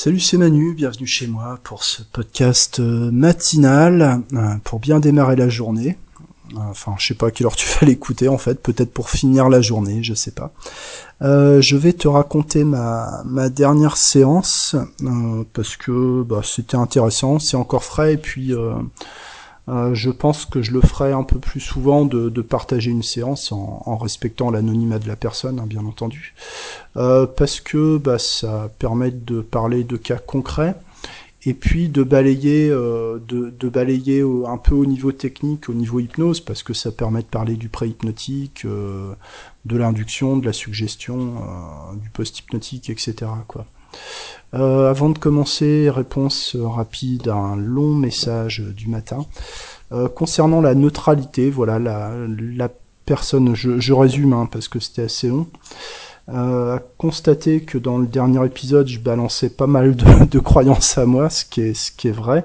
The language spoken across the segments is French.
Salut, c'est Manu, bienvenue chez moi pour ce podcast euh, matinal euh, pour bien démarrer la journée. Enfin, je sais pas à quelle heure tu vas l'écouter en fait, peut-être pour finir la journée, je sais pas. Euh, je vais te raconter ma, dernière séance parce que bah, c'était intéressant, c'est encore frais et puis je pense que je le ferai un peu plus souvent de, partager une séance en, respectant l'anonymat de la personne, hein, bien entendu, euh, parce que bah, ça permet de parler de cas concrets et puis de balayer, euh, de, balayer un peu au niveau technique, au niveau hypnose, parce que ça permet de parler du pré-hypnotique, de l'induction, de la suggestion, du post-hypnotique, etc. Quoi. Euh, avant de commencer, réponse rapide à un long message du matin. Euh, concernant la neutralité, voilà, la, personne, je, résume hein, parce que c'était assez long, euh, a constaté que dans le dernier épisode, je balançais pas mal de, croyances à moi, ce qui est, vrai,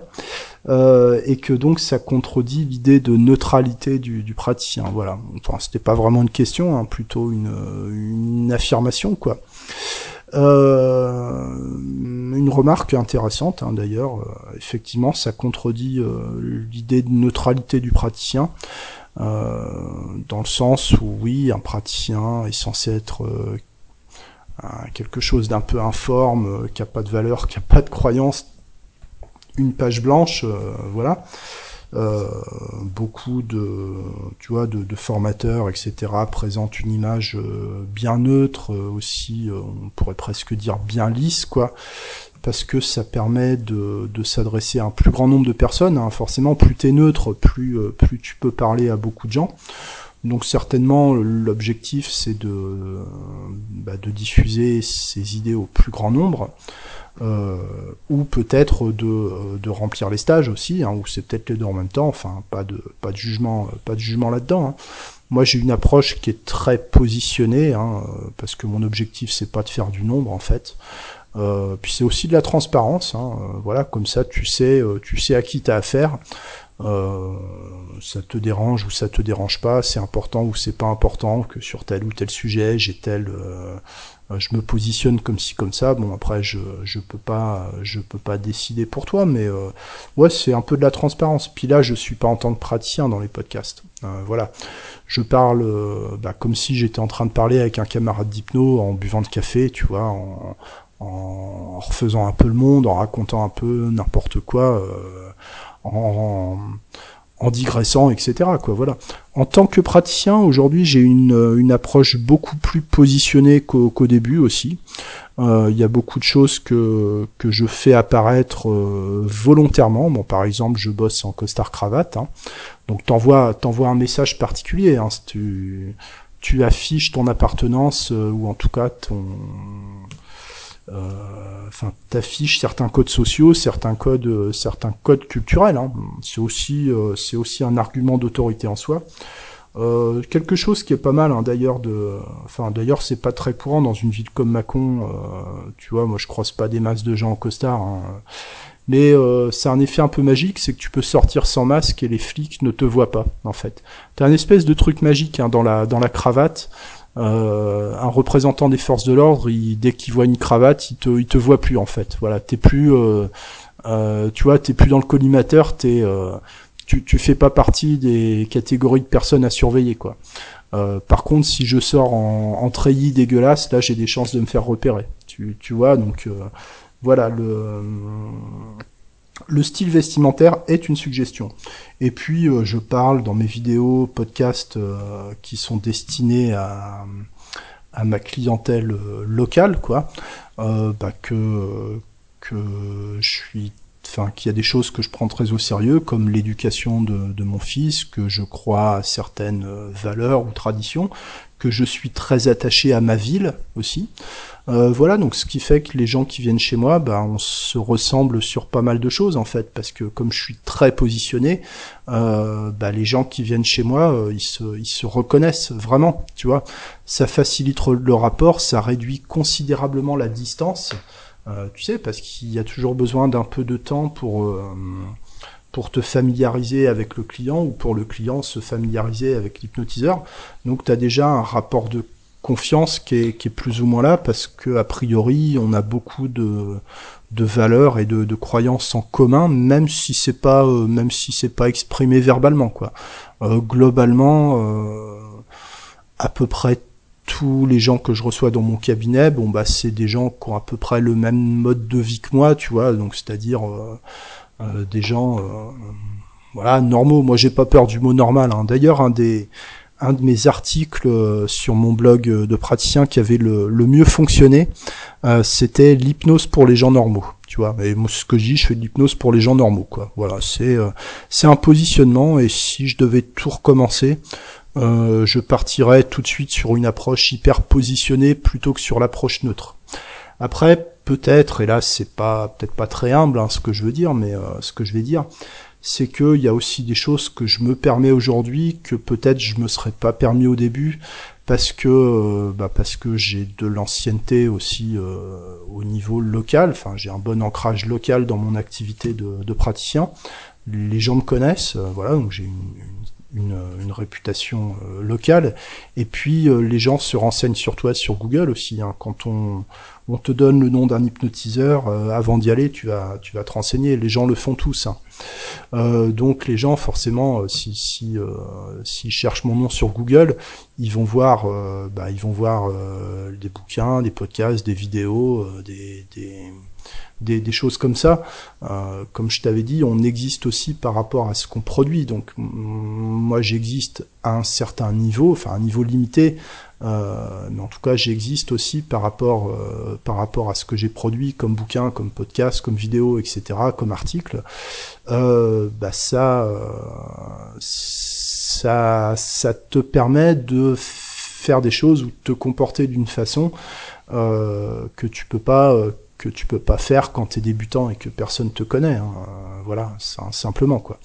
euh, et que donc ça contredit l'idée de neutralité du, du praticien. Voilà, enfin, c'était pas vraiment une question, hein, plutôt une, une affirmation, quoi. Euh, une remarque intéressante hein, d'ailleurs, euh, effectivement, ça contredit euh, l'idée de neutralité du praticien, dans le sens où oui, un praticien est censé être quelque chose d'un peu informe, qui a pas de valeur, qui a pas de croyance, une page blanche, voilà. Euh, beaucoup de, tu vois, de, formateurs, etc., présentent une image euh, bien neutre, euh, aussi, on pourrait presque dire bien lisse, quoi, parce que ça permet de, s'adresser à un plus grand nombre de personnes. Hein. Forcément, plus t'es neutre, plus, plus tu peux parler à beaucoup de gens. Donc certainement l'objectif c'est de, bah, de diffuser ces idées au plus grand nombre. Euh, ou peut-être de, euh, de, remplir les stages aussi, hein, ou c'est peut-être les deux en même temps. Enfin, pas de pas de jugement, euh, pas de jugement là-dedans. Hein. Moi, j'ai une approche qui est très positionnée, hein, parce que mon objectif c'est pas de faire du nombre en fait. Euh, puis c'est aussi de la transparence. Hein, voilà, comme ça, tu sais, tu sais à qui t'as affaire. Euh, ça te dérange ou ça te dérange pas, c'est important ou c'est pas important que sur tel ou tel sujet j'ai tel euh, euh, je me positionne comme ci comme ça. Bon après je je peux pas je peux pas décider pour toi, mais euh, ouais c'est un peu de la transparence. Puis là je suis pas en tant que praticien dans les podcasts. Euh, voilà, je parle bah, comme si j'étais en train de parler avec un camarade d'hypno en buvant de café, tu vois, en, en, refaisant un peu le monde, en racontant un peu n'importe quoi, en digressant, etc. Quoi, voilà. En tant que praticien, aujourd'hui, j'ai une, euh, une approche beaucoup plus positionnée qu'au début aussi. Euh, il y a beaucoup de choses que, que je fais apparaître euh, volontairement. Bon, par exemple, je bosse en costard cravate. Hein. Donc, t'envoies t'envoies un message particulier. Hein, tu, tu affiches ton appartenance ou en tout cas ton enfin, t'affiches certains codes sociaux, certains codes, euh, certains codes culturels. Hein. C'est aussi, euh, c'est aussi un argument d'autorité en soi. Euh, quelque chose qui est pas mal hein, d'ailleurs de enfin d'ailleurs c'est pas très courant dans une ville comme Mâcon euh, tu vois moi je croise pas des masses de gens en costard hein. mais euh, c'est un effet un peu magique c'est que tu peux sortir sans masque et les flics ne te voient pas en fait t'as un espèce de truc magique hein, dans la dans la cravate euh, un représentant des forces de l'ordre, dès qu'il voit une cravate, il te, il te voit plus en fait. Voilà, t'es plus, euh, euh, tu vois, t'es plus dans le collimateur, t'es, euh, tu, tu fais pas partie des catégories de personnes à surveiller quoi. Euh, par contre, si je sors en, en treillis dégueulasse, là j'ai des chances de me faire repérer. Tu, tu vois, donc voilà le le style vestimentaire est une suggestion. Et puis, euh, je parle dans mes vidéos, podcasts euh, qui sont destinés à, ma clientèle euh, locale, quoi, bah, que je suis enfin qu'il y a des choses que je prends très au sérieux, comme l'éducation de, de, mon fils, que je crois à certaines valeurs ou traditions, que je suis très attaché à ma ville aussi. Euh, voilà, donc ce qui fait que les gens qui viennent chez moi, bah, on se ressemble sur pas mal de choses en fait, parce que comme je suis très positionné, euh, bah, les gens qui viennent chez moi, euh, ils, se, ils se reconnaissent vraiment, tu vois. Ça facilite le rapport, ça réduit considérablement la distance, euh, tu sais, parce qu'il y a toujours besoin d'un peu de temps pour euh, pour te familiariser avec le client ou pour le client se familiariser avec l'hypnotiseur. Donc tu as déjà un rapport de confiance qui est, qui est plus ou moins là parce que a priori on a beaucoup de de valeurs et de, de croyances en commun, même si c'est pas euh, même si c'est pas exprimé verbalement quoi. Euh, globalement, à peu près tous les gens que je reçois dans mon cabinet, bon bah c'est des gens qui ont à peu près le même mode de vie que moi, tu vois, donc c'est-à-dire des gens voilà normaux. Moi j'ai pas peur du mot normal. Hein. D'ailleurs un des un de mes articles euh, sur mon blog euh, de praticien qui avait le, mieux fonctionné, euh, c'était l'hypnose pour les gens normaux. Tu vois, et moi, ce que je dis, je fais de l'hypnose pour les gens normaux, quoi. Voilà, c'est c'est un positionnement, et si je devais tout recommencer, je partirais tout de suite sur une approche hyper positionnée plutôt que sur l'approche neutre. Après, peut-être, et là c'est pas peut-être pas très humble hein, ce que je veux dire, mais ce que je vais dire, c'est qu'il y a aussi des choses que je me permets aujourd'hui que peut-être je me serais pas permis au début parce que euh, bah parce que j'ai de l'ancienneté aussi euh, au niveau local. Enfin, j'ai un bon ancrage local dans mon activité de, de praticien. Les gens me connaissent, euh, voilà, donc j'ai une, une, une, réputation locale. Et puis les gens se renseignent sur toi sur Google aussi. Hein, quand on on te donne le nom d'un hypnotiseur, avant d'y aller, tu vas tu vas te renseigner. Les gens le font tous. Hein. Euh, donc les gens, forcément, euh, si si euh, s'ils cherchent mon nom sur Google, ils vont voir, bah, des bouquins, des podcasts, des vidéos, des, des des, choses comme ça. comme je t'avais dit, on existe aussi par rapport à ce qu'on produit. Donc moi j'existe à un certain niveau, enfin un niveau limité, euh, mais en tout cas, j'existe aussi par rapport, euh, par rapport à ce que j'ai produit comme bouquin, comme podcast, comme vidéo, etc., comme article. Euh, bah ça, ça, ça te permet de faire des choses ou de te comporter d'une façon que tu peux pas que tu peux pas faire quand tu es débutant et que personne te connaît. Hein. Voilà, simplement quoi.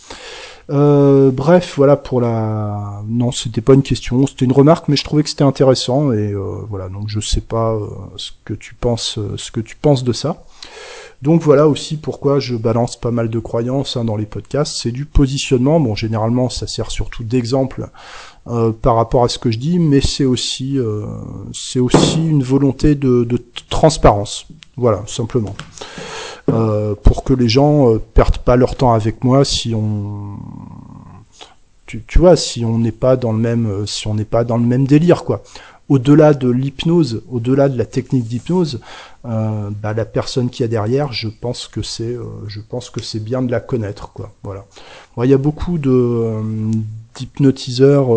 Euh, bref, voilà pour la. Non, c'était pas une question, c'était une remarque, mais je trouvais que c'était intéressant et euh, voilà. Donc je sais pas euh, ce que tu penses, ce que tu penses de ça. Donc voilà aussi pourquoi je balance pas mal de croyances hein, dans les podcasts. C'est du positionnement. Bon, généralement, ça sert surtout d'exemple par rapport à ce que je dis, mais c'est aussi, c'est aussi une volonté de, de transparence. Voilà, simplement. Euh, pour que les gens euh, perdent pas leur temps avec moi si on tu, tu vois si on n'est pas dans le même euh, si on n'est pas dans le même délire quoi. Au-delà de l'hypnose au-delà de la technique d'hypnose euh, bah, la personne qui a derrière je pense que c'est je pense que c'est bien de la connaître quoi. Voilà. Il y a beaucoup de d'hypnotiseurs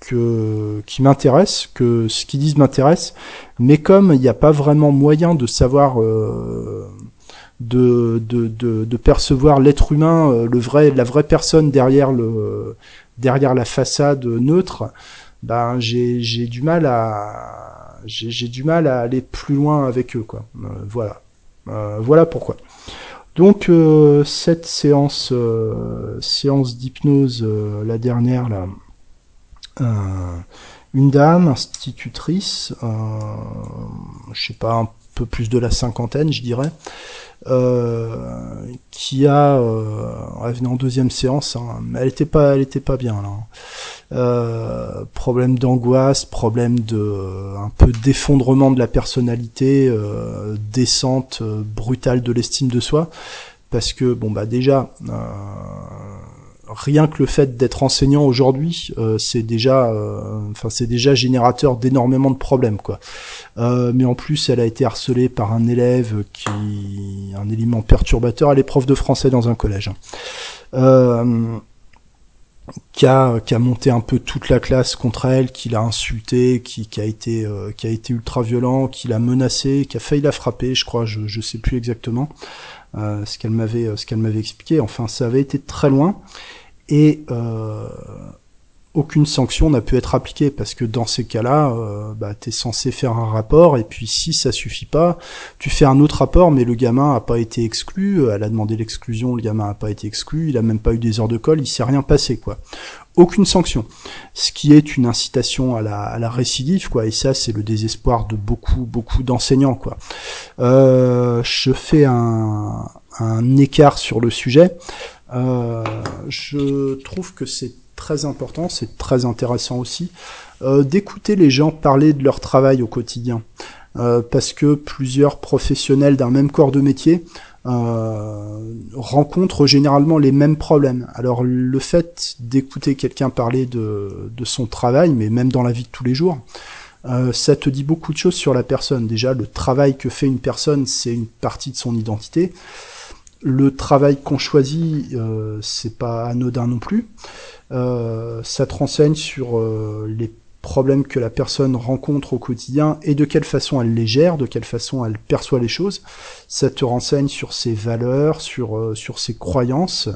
que qui m'intéressent que ce qu'ils disent m'intéresse mais comme il n'y a pas vraiment moyen de savoir euh, de, de, de, de percevoir l'être humain, euh, le vrai, la vraie personne derrière le derrière la façade neutre, ben j'ai j'ai du mal à j'ai du mal à aller plus loin avec eux quoi. Euh, voilà, euh, voilà pourquoi. Donc cette séance séance d'hypnose, la dernière là, une dame institutrice, je sais pas plus de la cinquantaine, je dirais, euh, qui a, euh, venait en deuxième séance, hein, elle était pas, elle était pas bien là. Hein. Euh, problème d'angoisse, problème de un peu d'effondrement de la personnalité, euh, descente brutale de l'estime de soi, parce que bon bah déjà rien que le fait d'être enseignant aujourd'hui, euh, c'est déjà, euh, enfin c'est déjà générateur d'énormément de problèmes quoi. Euh, mais en plus, elle a été harcelée par un élève qui, un élément perturbateur, elle est prof de français dans un collège. Qui a, qui a, monté un peu toute la classe contre elle, qui l'a insulté, qui, qui, a été, qui a été ultra violent, qui l'a menacé, qui a failli la frapper, je crois, je, je sais plus exactement ce qu'elle m'avait, ce qu'elle m'avait expliqué. Enfin, ça avait été très loin et euh, aucune sanction n'a pu être appliquée parce que dans ces cas-là, euh, bah, tu es censé faire un rapport et puis si ça suffit pas, tu fais un autre rapport mais le gamin a pas été exclu, elle a demandé l'exclusion, le gamin a pas été exclu, il a même pas eu des heures de colle, il s'est rien passé quoi. Aucune sanction, ce qui est une incitation à la, à la récidive quoi et ça c'est le désespoir de beaucoup beaucoup d'enseignants quoi. Euh, je fais un, un écart sur le sujet. Euh, je trouve que c'est très important, c'est très intéressant aussi, d'écouter les gens parler de leur travail au quotidien. parce que plusieurs professionnels d'un même corps de métier euh, rencontrent généralement les mêmes problèmes. Alors le fait d'écouter quelqu'un parler de, de, son travail, mais même dans la vie de tous les jours, euh, ça te dit beaucoup de choses sur la personne. Déjà, le travail que fait une personne, c'est une partie de son identité. Le travail qu'on choisit, euh, c'est pas anodin non plus. Euh, ça te renseigne sur euh, les problèmes que la personne rencontre au quotidien et de quelle façon elle les gère, de quelle façon elle perçoit les choses. Ça te renseigne sur ses valeurs, sur euh, sur ses croyances.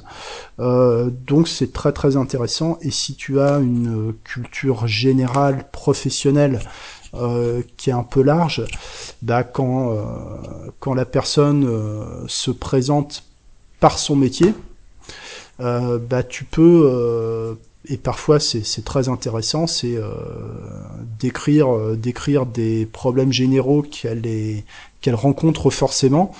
Euh, donc c'est très très intéressant. Et si tu as une culture générale professionnelle euh, qui est un peu large, bah quand euh, quand la personne euh, se présente par son métier, bah tu peux et parfois c'est très intéressant, c'est euh, d'écrire euh, d'écrire des problèmes généraux qu'elle qu'elle rencontre forcément,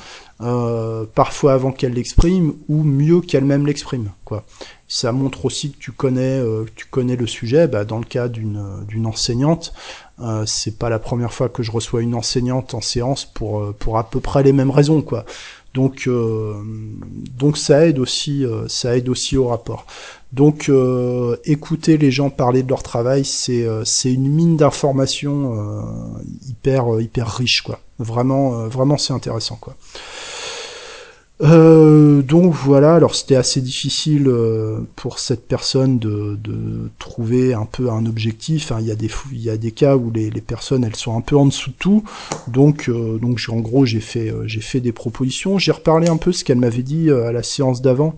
euh, parfois avant qu'elle l'exprime ou mieux qu'elle-même l'exprime. Quoi. Ça montre aussi que tu connais euh, tu connais le sujet. Bah, dans le cas d'une d'une enseignante, c'est pas la première fois que je reçois une enseignante en séance pour pour à peu près les mêmes raisons. Quoi. Donc, euh, donc ça aide aussi, euh, ça aide aussi au rapport. Donc, euh, écouter les gens parler de leur travail, c'est c'est une mine d'informations hyper hyper riche, quoi. Vraiment, vraiment, c'est intéressant, quoi. Euh, donc voilà, alors c'était assez difficile euh, pour cette personne de, trouver un peu un objectif. Hein. Il y a des y a des cas où les, personnes elles sont un peu en dessous de tout. Donc euh, donc en gros j'ai fait fait des propositions. J'ai reparlé un peu ce qu'elle m'avait dit à la séance d'avant.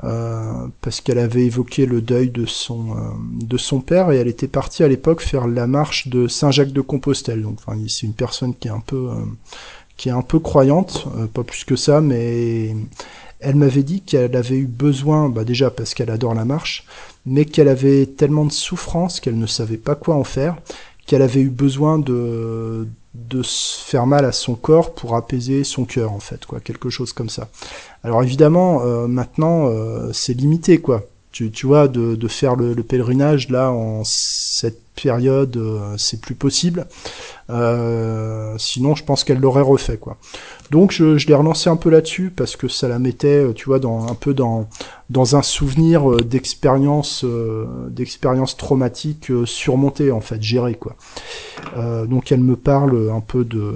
parce qu'elle avait évoqué le deuil de son de son père et elle était partie à l'époque faire la marche de Saint-Jacques de Compostelle. Donc c'est une personne qui est un peu qui est un peu croyante, euh, pas plus que ça, mais elle m'avait dit qu'elle avait eu besoin, bah déjà parce qu'elle adore la marche, mais qu'elle avait tellement de souffrance qu'elle ne savait pas quoi en faire, qu'elle avait eu besoin de de se faire mal à son corps pour apaiser son cœur en fait quoi quelque chose comme ça. Alors évidemment euh, maintenant euh, c'est limité quoi. Tu, tu vois de, de faire le, le, pèlerinage là en cette période euh, c'est plus possible euh, sinon, je pense qu'elle l'aurait refait, quoi. Donc, je, l'ai relancé un peu là-dessus parce que ça la mettait, euh, tu vois, dans un peu dans dans un souvenir d'expérience d'expérience traumatique surmontée, en fait, gérée, quoi. donc, elle me parle un peu de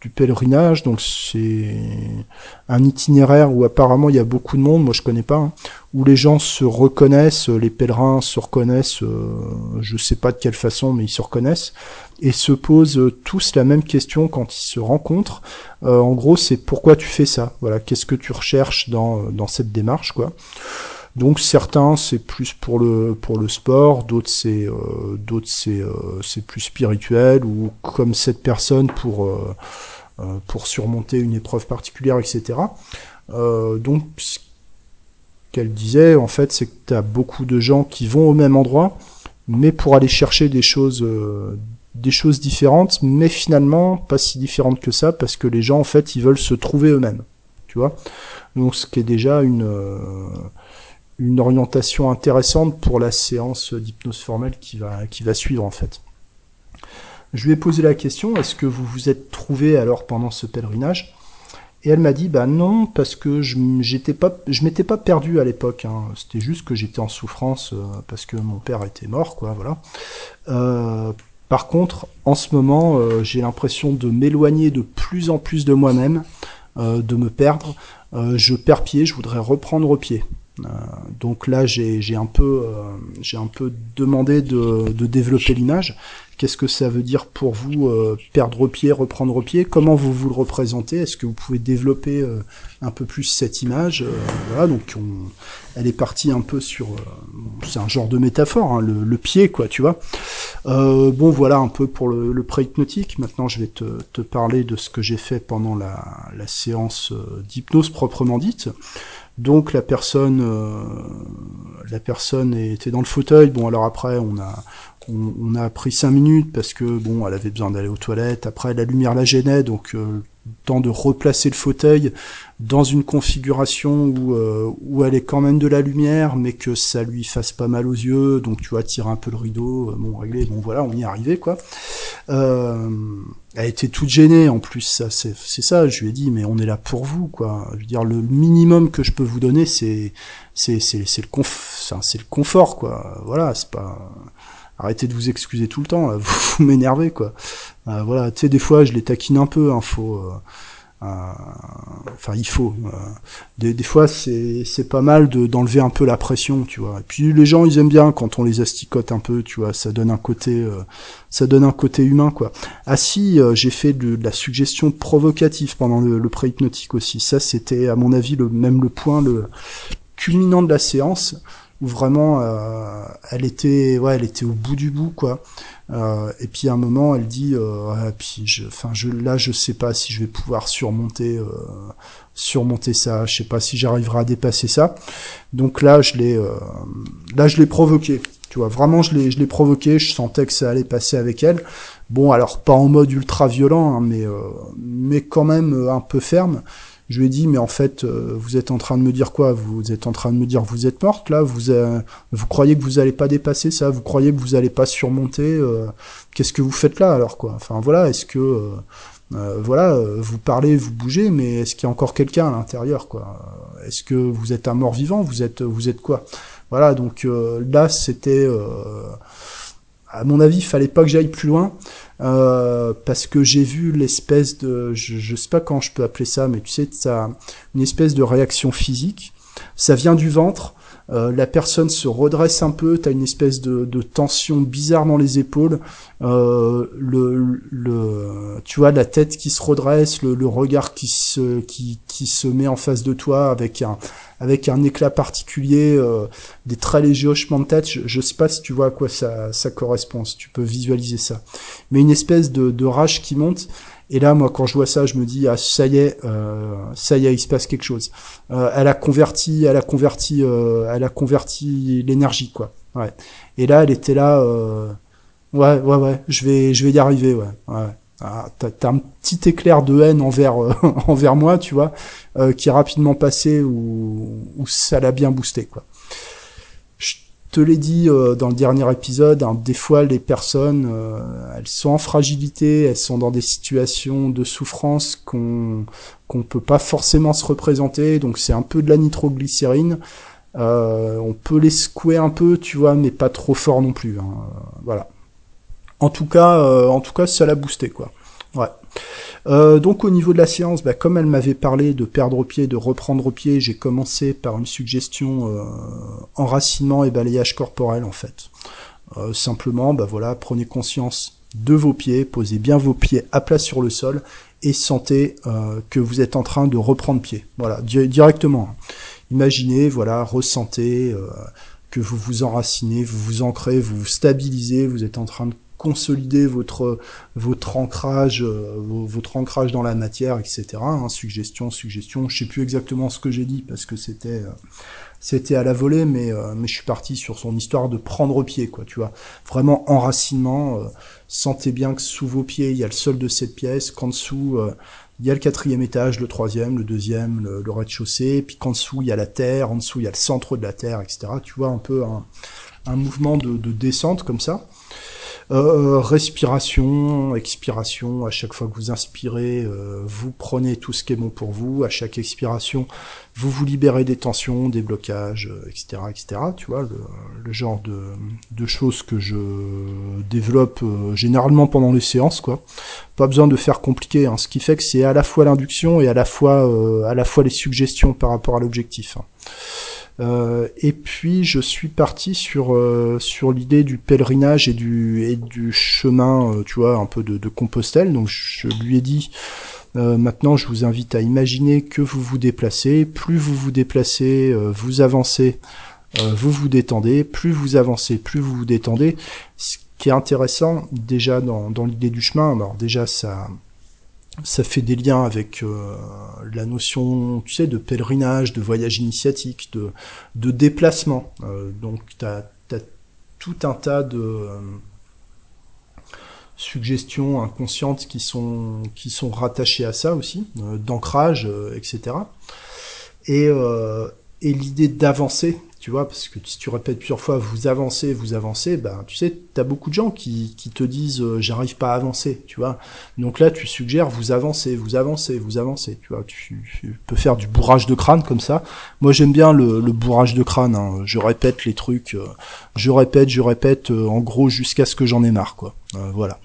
du pèlerinage, donc c'est un itinéraire où apparemment il y a beaucoup de monde, moi je connais pas, hein, où les gens se reconnaissent, les pèlerins se reconnaissent, euh, je sais pas de quelle façon, mais ils se reconnaissent, et se posent tous la même question quand ils se rencontrent. Euh, en gros, c'est pourquoi tu fais ça? Voilà, qu'est-ce que tu recherches dans, dans cette démarche, quoi? Donc certains c'est plus pour le pour le sport, d'autres c'est euh, d'autres c'est c'est plus spirituel ou comme cette personne pour pour surmonter une épreuve particulière, etc. Donc ce disait en fait c'est que tu as beaucoup de gens qui vont au même endroit, mais pour aller chercher des choses euh, des choses différentes, mais finalement pas si différentes que ça parce que les gens en fait ils veulent se trouver eux-mêmes, tu vois. Donc ce qui est déjà une une orientation intéressante pour la séance d'hypnose formelle qui va, qui va suivre en fait. Je lui ai posé la question, est-ce que vous vous êtes trouvé alors pendant ce pèlerinage? Et elle m'a dit, bah non, parce que je j'étais pas, je m'étais pas perdu à l'époque. Hein. C'était juste que j'étais en souffrance euh, parce que mon père était mort, quoi, voilà. Euh, par contre, en ce moment, euh, j'ai l'impression de m'éloigner de plus en plus de moi-même, de me perdre. Je perds pied, je voudrais reprendre pied. Euh, donc là, j'ai un peu, euh, j'ai un peu demandé de, de développer l'image. Qu'est-ce que ça veut dire pour vous euh, perdre pied, reprendre pied? Comment vous vous le représentez? Est-ce que vous pouvez développer euh, un peu plus cette image? Euh, Voilà, donc on, elle est partie un peu sur, c'est un genre de métaphore, hein, le, le, pied, quoi, tu vois. bon, voilà un peu pour le, le pré-hypnotique. Maintenant, je vais te, te, parler de ce que j'ai fait pendant la, la séance d'hypnose proprement dite. Donc la personne, euh, la personne était dans le fauteuil. Bon, alors après, on a, on, a pris cinq minutes parce que bon, elle avait besoin d'aller aux toilettes. Après, la lumière la gênait, donc euh, temps de replacer le fauteuil dans une configuration où, euh, où elle est quand même de la lumière, mais que ça lui fasse pas mal aux yeux, donc tu vois, tirer un peu le rideau, euh, bon, réglé, bon voilà, on y est arrivé, quoi. Euh, elle était toute gênée, en plus, ça, c'est ça, je lui ai dit, mais on est là pour vous, quoi. Je veux dire, le minimum que je peux vous donner, c'est c'est c'est le conf, c'est le confort, quoi. Voilà, c'est pas arrêtez de vous excuser tout le temps, vous, m'énervez quoi. Euh, voilà, tu sais, des fois je les taquine un peu, hein, faut, euh, euh, enfin il faut. Des, des, fois c'est c'est pas mal de d'enlever un peu la pression, tu vois. Et puis les gens ils aiment bien quand on les asticote un peu, tu vois, ça donne un côté, ça donne un côté humain quoi. Ah si, j'ai fait de, la suggestion provocative pendant le, le pré-hypnotique aussi. Ça c'était à mon avis le même le point le culminant de la séance où vraiment euh, elle était ouais elle était au bout du bout quoi. Euh, et puis à un moment elle dit ouais, puis je enfin je là je sais pas si je vais pouvoir surmonter euh, surmonter ça. Je sais pas si j'arriverai à dépasser ça. Donc là je l'ai euh, là je l'ai provoqué. Tu vois vraiment je l'ai je l'ai provoqué. Je sentais que ça allait passer avec elle. Bon alors pas en mode ultra violent hein, mais mais quand même un peu ferme je lui ai dit, mais en fait, euh, vous êtes en train de me dire quoi? Vous êtes en train de me dire, vous êtes morte là? Vous euh, vous croyez que vous allez pas dépasser ça? Vous croyez que vous allez pas surmonter euh, Qu'est-ce que vous faites là alors quoi? Enfin voilà, est-ce que voilà, vous parlez, vous bougez, mais est-ce qu'il y a encore quelqu'un à l'intérieur quoi? Est-ce que vous êtes un mort vivant Vous êtes vous êtes quoi? Voilà, donc là c'était à mon avis, il fallait pas que j'aille plus loin. Euh, parce que j'ai vu l'espèce de, je, je sais pas quand je peux appeler ça, mais tu sais, ça, une espèce de réaction physique. Ça vient du ventre. Euh, la personne se redresse un peu, t'as une espèce de, de, tension bizarre dans les épaules, euh, le, le, tu vois la tête qui se redresse, le, le, regard qui se, qui, qui se met en face de toi avec un, avec un éclat particulier, euh, des très légers hochements de tête. Je, je sais pas si tu vois à quoi ça, ça correspond, si tu peux visualiser ça, mais une espèce de, de rage qui monte. Et là, moi, quand je vois ça, je me dis ah ça y est, euh, ça y est, il se passe quelque chose. Euh, elle a converti, elle a converti, euh, elle a converti l'énergie, quoi. Ouais. Et là, elle était là. Ouais, ouais, ouais. Je vais, je vais y arriver, ouais. ouais. Ah, t'as, un petit éclair de haine envers envers moi, tu vois, qui est rapidement passé ou ça l'a bien boosté, quoi te l'ai dit euh, dans le dernier épisode, hein, des fois les personnes, euh, elles sont en fragilité, elles sont dans des situations de souffrance qu'on qu'on peut pas forcément se représenter, donc c'est un peu de la nitroglycérine. Euh, on peut les secouer un peu, tu vois, mais pas trop fort non plus. Hein, voilà. En tout cas, en tout cas, ça l'a boosté, quoi. Ouais. Euh, donc au niveau de la séance, bah, comme elle m'avait parlé de perdre pied, de reprendre pied, j'ai commencé par une suggestion euh, enracinement et balayage corporel en fait. Euh, simplement, bah prenez conscience de vos pieds, posez bien vos pieds à plat sur le sol et sentez que vous êtes en train de reprendre pied. Voilà, directement. Imaginez, voilà, ressentez que vous vous enracinez, vous vous ancrez, vous vous stabilisez, vous êtes en train de consolider votre votre ancrage euh, votre ancrage dans la matière etc hein, suggestion suggestion je sais plus exactement ce que j'ai dit parce que c'était euh, c'était à la volée mais euh, mais je suis parti sur son histoire de prendre pied quoi tu vois vraiment enracinement sentez bien que sous vos pieds il y a le sol de cette pièce qu'en dessous il y a le quatrième étage, le troisième, le deuxième, le, rez-de-chaussée, puis qu'en dessous il y a la terre, en dessous il y a le centre de la terre, etc. Tu vois un peu un, mouvement de descente comme ça. Euh, respiration, expiration, à chaque fois que vous inspirez, euh, vous prenez tout ce qui est bon pour vous, à chaque expiration, vous vous libérez des tensions, des blocages, etc., euh, etc. Tu vois, le, le genre de, de, choses que je développe euh, généralement pendant les séances, quoi. Pas besoin de faire compliqué, hein, ce qui fait que c'est à la fois l'induction et à la fois, à la fois les suggestions par rapport à l'objectif. Hein. Euh, et puis je suis parti sur euh, sur l'idée du pèlerinage et du et chemin, euh, tu vois, un peu de, de, Compostelle. Donc je lui ai dit maintenant, je vous invite à imaginer que vous vous déplacez. Plus vous vous déplacez, vous avancez, vous vous détendez. Plus vous avancez, plus vous vous détendez. Ce qui est intéressant déjà dans, dans l'idée du chemin, alors déjà ça ça fait des liens avec euh, la notion, tu sais, de pèlerinage, de voyage initiatique, de, déplacement. Euh, donc, tu as, tout un tas de... suggestions inconscientes qui sont qui sont rattachées à ça aussi, d'ancrage, etc. Et et l'idée d'avancer tu vois, parce que si tu répètes plusieurs fois, vous avancez, vous avancez, ben, tu sais, t'as beaucoup de gens qui, qui te disent, euh, j'arrive pas à avancer, tu vois. Donc là, tu suggères, vous avancez, vous avancez, vous avancez, tu vois. Tu, peux faire du bourrage de crâne comme ça. Moi, j'aime bien le, bourrage de crâne. Hein. Je répète les trucs, euh, je répète, je répète, euh, en gros, jusqu'à ce que j'en ai marre, voilà.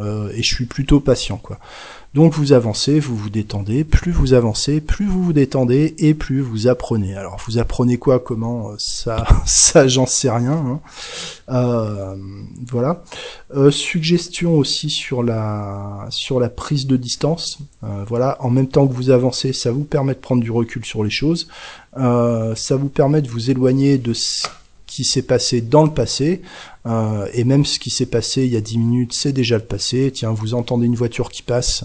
et je suis plutôt patient, quoi. Donc vous avancez, vous vous détendez, plus vous avancez, plus vous vous détendez et plus vous apprenez. Alors vous apprenez quoi, comment, euh, ça, ça j'en sais rien. Hein. Euh, voilà. Euh, suggestion aussi sur la sur la prise de distance. voilà, en même temps que vous avancez, ça vous permet de prendre du recul sur les choses. ça vous permet de vous éloigner de ce qui s'est passé dans le passé, euh, et même ce qui s'est passé il y a 10 minutes, c'est déjà le passé. Tiens, vous entendez une voiture qui passe,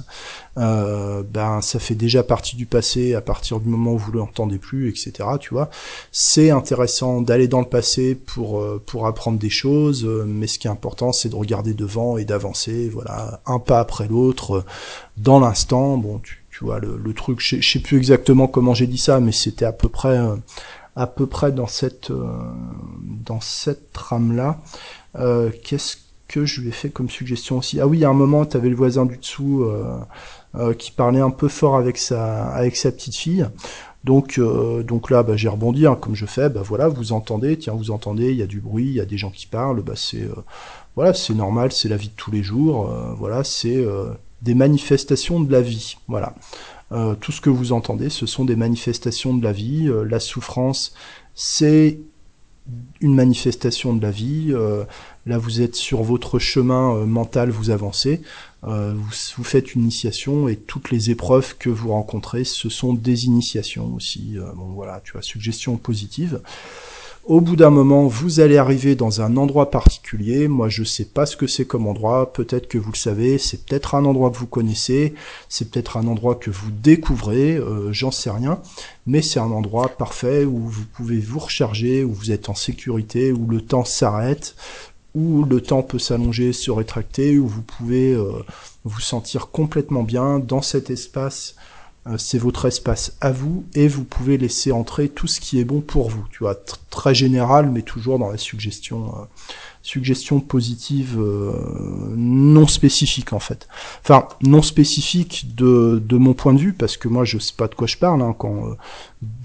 euh, ben ça fait déjà partie du passé à partir du moment où vous l'entendez plus, etc. Tu vois, c'est intéressant d'aller dans le passé pour euh, pour apprendre des choses, mais ce qui est important, c'est de regarder devant et d'avancer. Voilà, un pas après l'autre, dans l'instant. Bon, tu, tu vois le, le truc. Je sais plus exactement comment j'ai dit ça, mais c'était à peu près à peu près dans cette euh, trame là. Euh, qu'est-ce que je lui ai fait comme suggestion aussi? Ah oui, à un moment, tu avais le voisin du dessous euh, qui parlait un peu fort avec sa petite fille. Donc, donc là, bah, j'ai rebondi, hein, comme je fais. Bah voilà, vous entendez, tiens, vous entendez, il y a du bruit, il y a des gens qui parlent. Bah c'est voilà, c'est normal, c'est la vie de tous les jours. voilà, c'est des manifestations de la vie. Voilà. Euh, tout ce que vous entendez, ce sont des manifestations de la vie. Euh, la souffrance, c'est une manifestation de la vie. Euh, là, vous êtes sur votre chemin mental, vous avancez. Vous, faites une initiation et toutes les épreuves que vous rencontrez, ce sont des initiations aussi. bon, voilà, tu vois, suggestion positive. Au bout d'un moment, vous allez arriver dans un endroit particulier. Moi, je sais pas ce que c'est comme endroit. Peut-être que vous le savez. C'est peut-être un endroit que vous connaissez. C'est peut-être un endroit que vous découvrez. Euh, j'en sais rien. Mais c'est un endroit parfait où vous pouvez vous recharger, où vous êtes en sécurité, où le temps s'arrête, où le temps peut s'allonger, se rétracter, où vous pouvez euh, vous sentir complètement bien dans cet espace c'est votre espace à vous et vous pouvez laisser entrer tout ce qui est bon pour vous. Tu vois, très général, mais toujours dans la suggestion, euh, suggestion positive euh, non spécifique en fait. Enfin, non spécifique de, de mon point de vue, parce que moi je sais pas de quoi je parle. Hein, quand euh,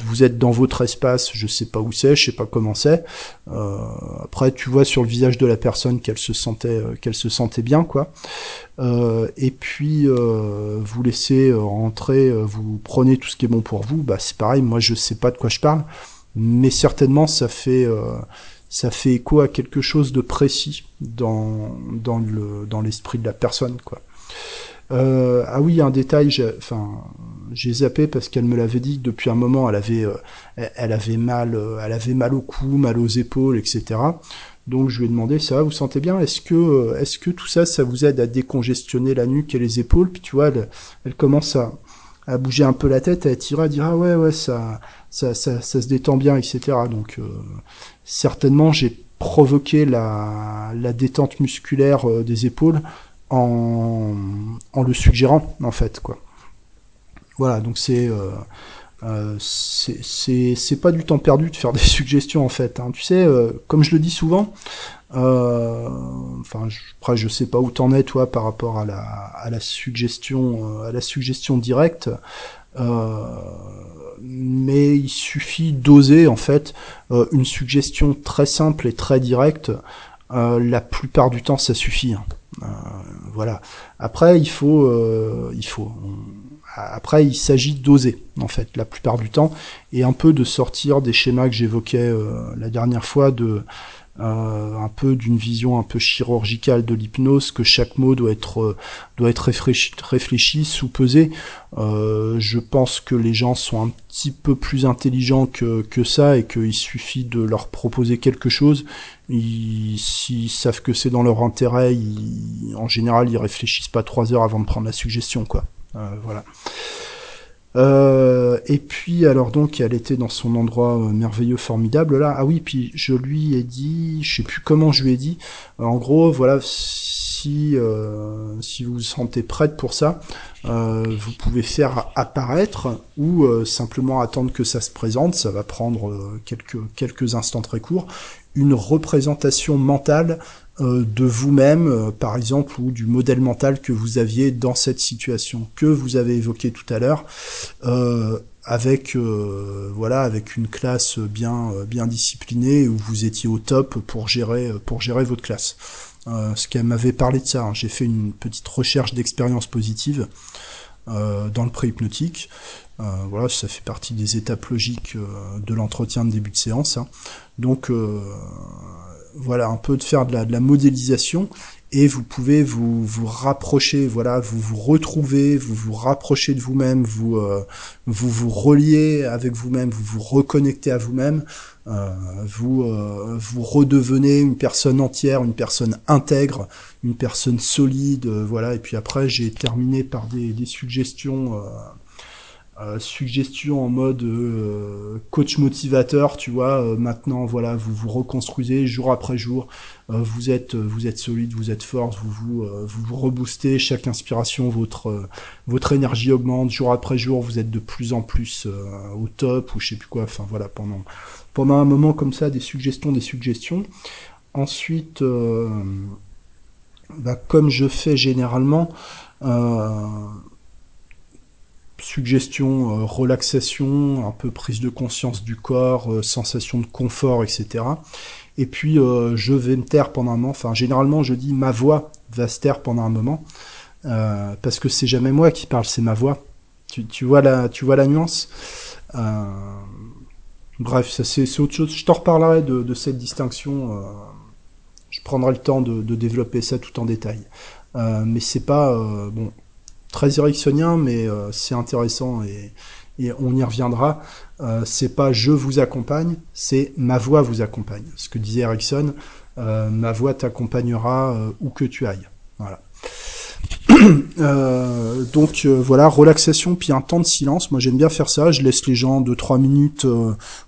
vous êtes dans votre espace, je sais pas où c'est, je sais pas comment c'est. Euh, après, tu vois sur le visage de la personne qu'elle se sentait, qu'elle se sentait bien, quoi. et puis vous laissez rentrer, vous prenez tout ce qui est bon pour vous. Bah c'est pareil, moi je sais pas de quoi je parle, mais certainement ça fait ça fait écho à quelque chose de précis dans, dans, le, dans l'esprit de la personne, quoi. Euh, ah oui, un détail, j'ai, zappé parce qu'elle me l'avait dit depuis un moment, elle avait, euh, elle avait mal, euh, elle avait mal au cou, mal aux épaules, etc. Donc je lui ai demandé, ça va, vous sentez bien? Est-ce que, est-ce que tout ça, ça vous aide à décongestionner la nuque et les épaules? Puis tu vois, elle, commence à, bouger un peu la tête, à tirer, à dire ah ouais ouais ça, ça, ça se détend bien, etc. Donc certainement j'ai provoqué la, détente musculaire euh, des épaules en, le suggérant en fait quoi. Voilà donc c'est euh, euh pas du temps perdu de faire des suggestions en fait. Hein. Tu sais, comme je le dis souvent, je, après je sais pas où t'en es toi par rapport à la suggestion, à la suggestion directe. Euh, mais il suffit d'oser en fait euh, une suggestion très simple et très directe. Euh, la plupart du temps, ça suffit. Hein. Voilà. Après, il faut, il faut. Après, il s'agit d'oser, en fait, la plupart du temps, et un peu de sortir des schémas que j'évoquais la dernière fois de euh, un peu d'une vision un peu chirurgicale de l'hypnose, que chaque mot doit être euh, doit être réfléchi, réfléchi sous-pesé. Euh, je pense que les gens sont un petit peu plus intelligents que, que ça et qu'il suffit de leur proposer quelque chose. S'ils savent que c'est dans leur intérêt, ils, en général, ils réfléchissent pas trois heures avant de prendre la suggestion, quoi. voilà. Euh, et puis alors donc elle était dans son endroit euh, merveilleux, formidable là. Ah oui, puis je lui ai dit, je sais plus comment je lui ai dit. Euh, en gros, voilà, si si si vous vous sentez prête pour ça, vous pouvez faire apparaître ou simplement attendre que ça se présente. Ça va prendre quelques quelques instants très courts. Une représentation mentale de vous-même, par exemple, ou du modèle mental que vous aviez dans cette situation que vous avez évoqué tout à l'heure, avec euh, voilà avec une classe bien euh, bien disciplinée où vous étiez au top pour gérer pour gérer votre classe. Euh, ce qu'elle m'avait parlé de ça, hein. j'ai fait une petite recherche d'expérience positive dans le pré-hypnotique. voilà, ça fait partie des étapes logiques de l'entretien de début de séance. Hein. Donc voilà, un peu de faire de la, de la modélisation et vous pouvez vous vous rapprocher, voilà, vous vous retrouvez, vous vous rapprochez de vous-même, vous euh, vous vous reliez avec vous-même, vous vous reconnectez à vous-même, euh, vous euh, vous redevenez une personne entière, une personne intègre, une personne solide, voilà. Et puis après, j'ai terminé par des, des suggestions euh, suggestion en mode euh, coach motivateur, tu vois. Euh, maintenant, voilà, vous vous reconstruisez jour après jour. vous êtes, vous êtes solide, vous êtes fort, vous vous, vous vous reboostez. Chaque inspiration, votre votre énergie augmente jour après jour. Vous êtes de plus en plus au top ou je sais plus quoi. Enfin voilà, pendant pendant un moment comme ça, des suggestions, des suggestions. Ensuite, bah, comme je fais généralement. Euh, suggestion, euh, relaxation, un peu prise de conscience du corps, euh, sensation de confort, etc. Et puis euh, je vais me taire pendant un moment. Enfin, généralement, je dis ma voix va se taire pendant un moment parce que c'est jamais moi qui parle, c'est ma voix. Tu, vois la, tu vois la nuance? bref, ça c'est autre chose. Je t'en reparlerai de, cette distinction. je prendrai le temps de, de, développer ça tout en détail. mais c'est pas bon très ericksonien, mais euh, c'est intéressant et, on y reviendra. Euh, c'est pas je vous accompagne, c'est ma voix vous accompagne. Ce que disait Erickson, euh, ma voix t'accompagnera où que tu ailles. Voilà. donc voilà, relaxation puis un temps de silence. Moi j'aime bien faire ça. Je laisse les gens de trois minutes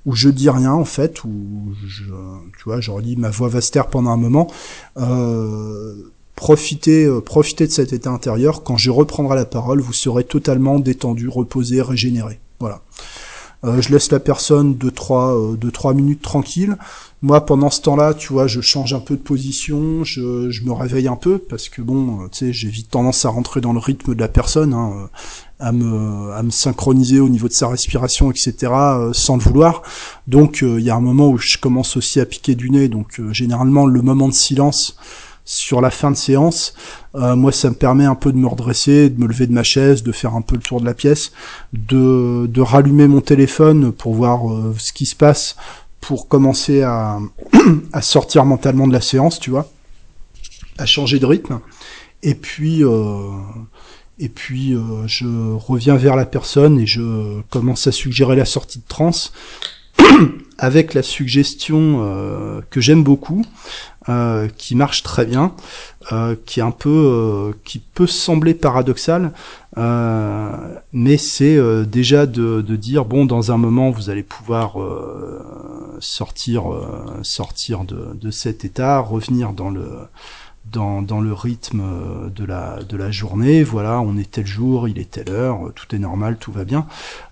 où je dis rien en fait, où je, tu vois, je redis ma voix va se taire pendant un moment profitez, euh, profitez de cet état intérieur. Quand je reprendrai la parole, vous serez totalement détendu, reposé, régénéré. Voilà. Euh, je laisse la personne de trois, euh, de trois minutes tranquille. Moi, pendant ce temps-là, tu vois, je change un peu de position, je, me réveille un peu parce que bon, tu sais, j'ai vite tendance à rentrer dans le rythme de la personne, hein, à me, à me synchroniser au niveau de sa respiration, etc., sans le vouloir. Donc, il y a un moment où je commence aussi à piquer du nez. Donc, généralement, le moment de silence sur la fin de séance, euh, moi ça me permet un peu de me redresser, de me lever de ma chaise, de faire un peu le tour de la pièce, de, de rallumer mon téléphone pour voir euh, ce qui se passe, pour commencer à, à sortir mentalement de la séance, tu vois, à changer de rythme. Et puis euh, et puis je reviens vers la personne et je commence à suggérer la sortie de transe avec la suggestion que j'aime beaucoup, euh, qui marche très bien, euh, qui est un peu, euh, qui peut sembler paradoxal, mais c'est déjà de, de, dire bon, dans un moment, vous allez pouvoir sortir, sortir de, de, cet état, revenir dans le dans, dans le rythme de la, de la journée. Voilà, on est tel jour, il est telle heure, tout est normal, tout va bien.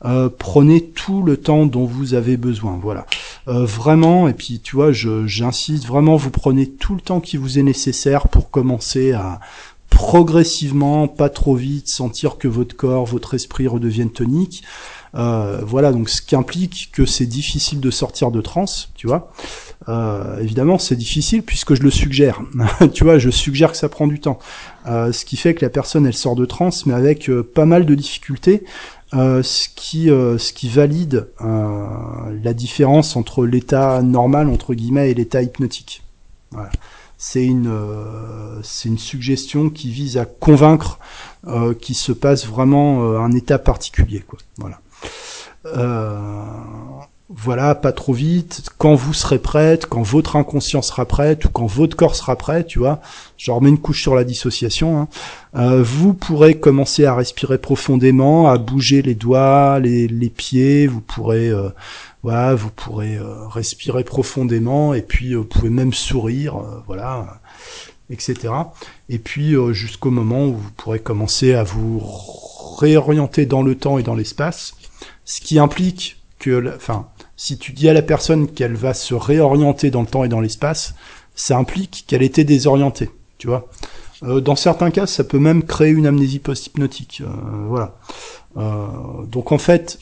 Euh, prenez tout le temps dont vous avez besoin. Voilà, euh, vraiment. Et puis tu vois, j'insiste vraiment, vous prenez tout le temps qui vous est nécessaire pour commencer à progressivement, pas trop vite, sentir que votre corps, votre esprit redeviennent toniques. Euh, voilà, donc ce qui implique que c'est difficile de sortir de transe, tu vois. Euh, évidemment, c'est difficile puisque je le suggère. tu vois, je suggère que ça prend du temps. Euh, ce qui fait que la personne, elle sort de transe, mais avec euh, pas mal de difficultés. Euh, ce qui ce qui valide la différence entre l'état normal entre guillemets et l'état hypnotique. C'est une c'est une suggestion qui vise à convaincre qu'il se passe vraiment un état particulier quoi. Voilà. Voilà, pas trop vite, quand vous serez prête, quand votre inconscient sera prête, ou quand votre corps sera prêt, tu vois, je remets une couche sur la dissociation, hein. euh, vous pourrez commencer à respirer profondément, à bouger les doigts, les, les pieds, vous pourrez, euh, voilà, vous pourrez euh, respirer profondément, et puis vous pouvez même sourire, voilà. etc. Et puis jusqu'au moment où vous pourrez commencer à vous réorienter dans le temps et dans l'espace, ce qui implique que, enfin, si tu dis à la personne qu'elle va se réorienter dans le temps et dans l'espace, ça implique qu'elle était désorientée, tu vois. Euh, dans certains cas, ça peut même créer une amnésie post-hypnotique. Euh, voilà. Euh, donc en fait,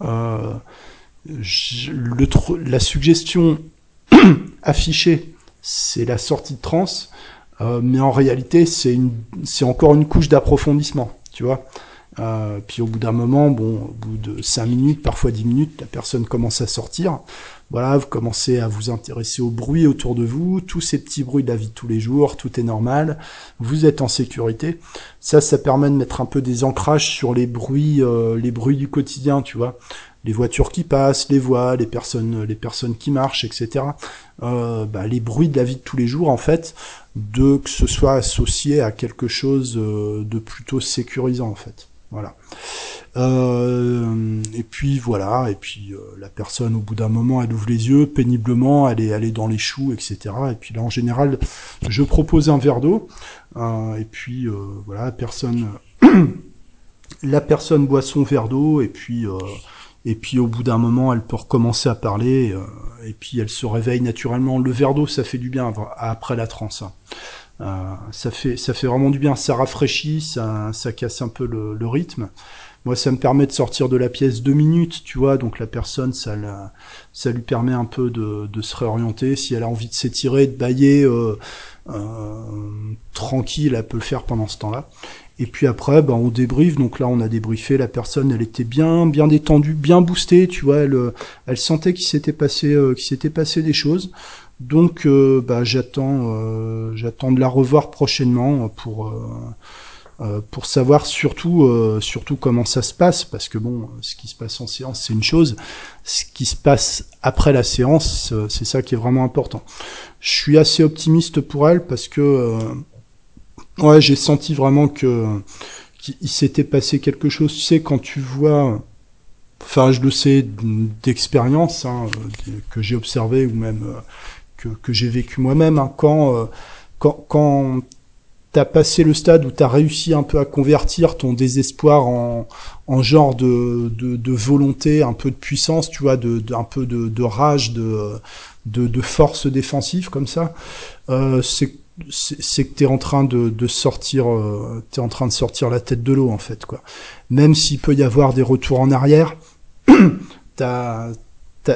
la suggestion affichée, c'est la sortie de transe, mais en réalité, c'est encore une couche d'approfondissement, tu vois. Euh, puis au bout d'un moment, bon, au bout de 5 minutes, parfois 10 minutes, la personne commence à sortir. Voilà, vous commencez à vous intéresser au bruit autour de vous, tous ces petits bruits de la vie de tous les jours, tout est normal, vous êtes en sécurité. Ça, ça permet de mettre un peu des ancrages sur les bruits, euh, les bruits du quotidien, tu vois. Les voitures qui passent, les voix, les personnes, les personnes qui marchent, etc. Euh, bah, les bruits de la vie de tous les jours, en fait, de que ce soit associé à quelque chose euh, de plutôt sécurisant, en fait. Voilà. Euh, et puis voilà, et puis euh, la personne au bout d'un moment elle ouvre les yeux péniblement, elle est, elle dans les choux, etc. Et puis là en général, je propose un verre d'eau, euh, et puis voilà, la personne, la personne boit son verre d'eau, et puis et puis au bout d'un moment elle peut recommencer à parler, et puis elle se réveille naturellement. Le verre d'eau ça fait du bien après la transe. Hein. Euh, ça fait ça fait vraiment du bien, ça rafraîchit, ça, ça casse un peu le, le, rythme. Moi, ça me permet de sortir de la pièce deux minutes, tu vois, donc la personne, ça, ça lui permet un peu de, de se réorienter. Si elle a envie de s'étirer, de bailler euh, euh, tranquille, elle peut le faire pendant ce temps-là. Et puis après, ben, on débriefe. Donc là, on a débriefé. La personne, elle était bien, bien détendue, bien boostée. Tu vois, elle, elle sentait qu'il s'était passé, euh, qu'il s'était passé des choses. Donc, euh, bah, j'attends, euh, j'attends de la revoir prochainement pour euh, pour savoir surtout surtout comment ça se passe, parce que bon, ce qui se passe en séance, c'est une chose. Ce qui se passe après la séance, c'est ça qui est vraiment important. Je suis assez optimiste pour elle parce que ouais, j'ai senti vraiment que qu'il s'était passé quelque chose. Tu sais, quand tu vois enfin je le sais d'expérience hein, que j'ai observé ou même que, j'ai vécu moi-même. Hein. Quand, euh, quand, quand tu as passé le stade où tu as réussi un peu à convertir ton désespoir en, en genre de, de, volonté, un peu de puissance, tu vois, de, un peu de, rage, de, de, force défensive comme ça, euh, c'est c'est que tu es en train de, de sortir euh, t'es en train de sortir la tête de l'eau en fait quoi même s'il peut y avoir des retours en arrière t'as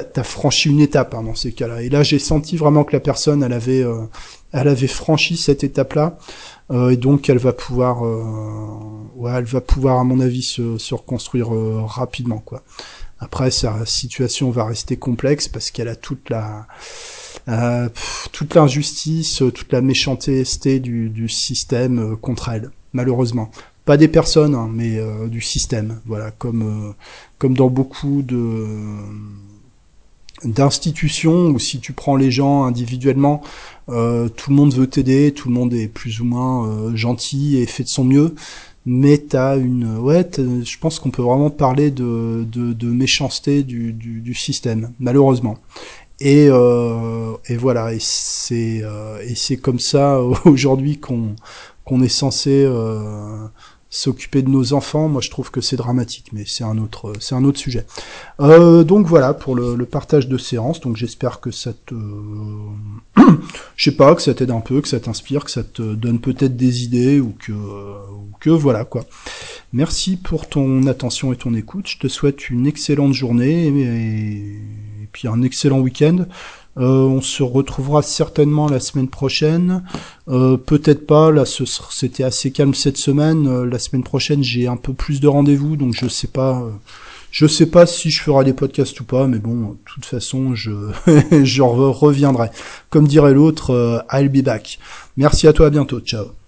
t'as franchi une étape hein, dans ces cas-là. Et là, j'ai senti vraiment que la personne, elle avait, euh, elle avait franchi cette étape-là, euh, et donc elle va pouvoir, euh, ouais, elle va pouvoir, à mon avis, se, se reconstruire rapidement, quoi. Après, sa situation va rester complexe parce qu'elle a toute la, toute l'injustice, toute la méchanceté du, du système contre elle, malheureusement pas des personnes, hein, mais du système. Voilà, comme comme dans beaucoup de d'institutions où si tu prends les gens individuellement, euh, tout le monde veut t'aider, tout le monde est plus ou moins euh, gentil et fait de son mieux. Mais t'as une, ouais, je pense qu'on peut vraiment parler de, de, de méchanceté du, du, du, système, malheureusement. Et, euh, et voilà, et c'est euh, et c'est comme ça aujourd'hui qu'on qu'on est censé euh, s'occuper de nos enfants, moi je trouve que c'est dramatique, mais c'est un autre, c'est un autre sujet. Euh, donc voilà pour le, partage de séance. Donc j'espère que ça te, je sais pas, que ça t'aide un peu, que ça t'inspire, que ça te donne peut-être des idées ou que, ou que voilà quoi. Merci pour ton attention et ton écoute. Je te souhaite une excellente journée et puis un excellent week-end. Euh, on se retrouvera certainement la semaine prochaine. Euh, peut-être pas. Là, c'était assez calme cette semaine. Euh, la semaine prochaine, j'ai un peu plus de rendez-vous, donc je sais pas. je sais pas si je ferai des podcasts ou pas, mais bon, de toute façon, je, je reviendrai. Comme dirait l'autre, I'll be back. Merci à toi, à bientôt. Ciao.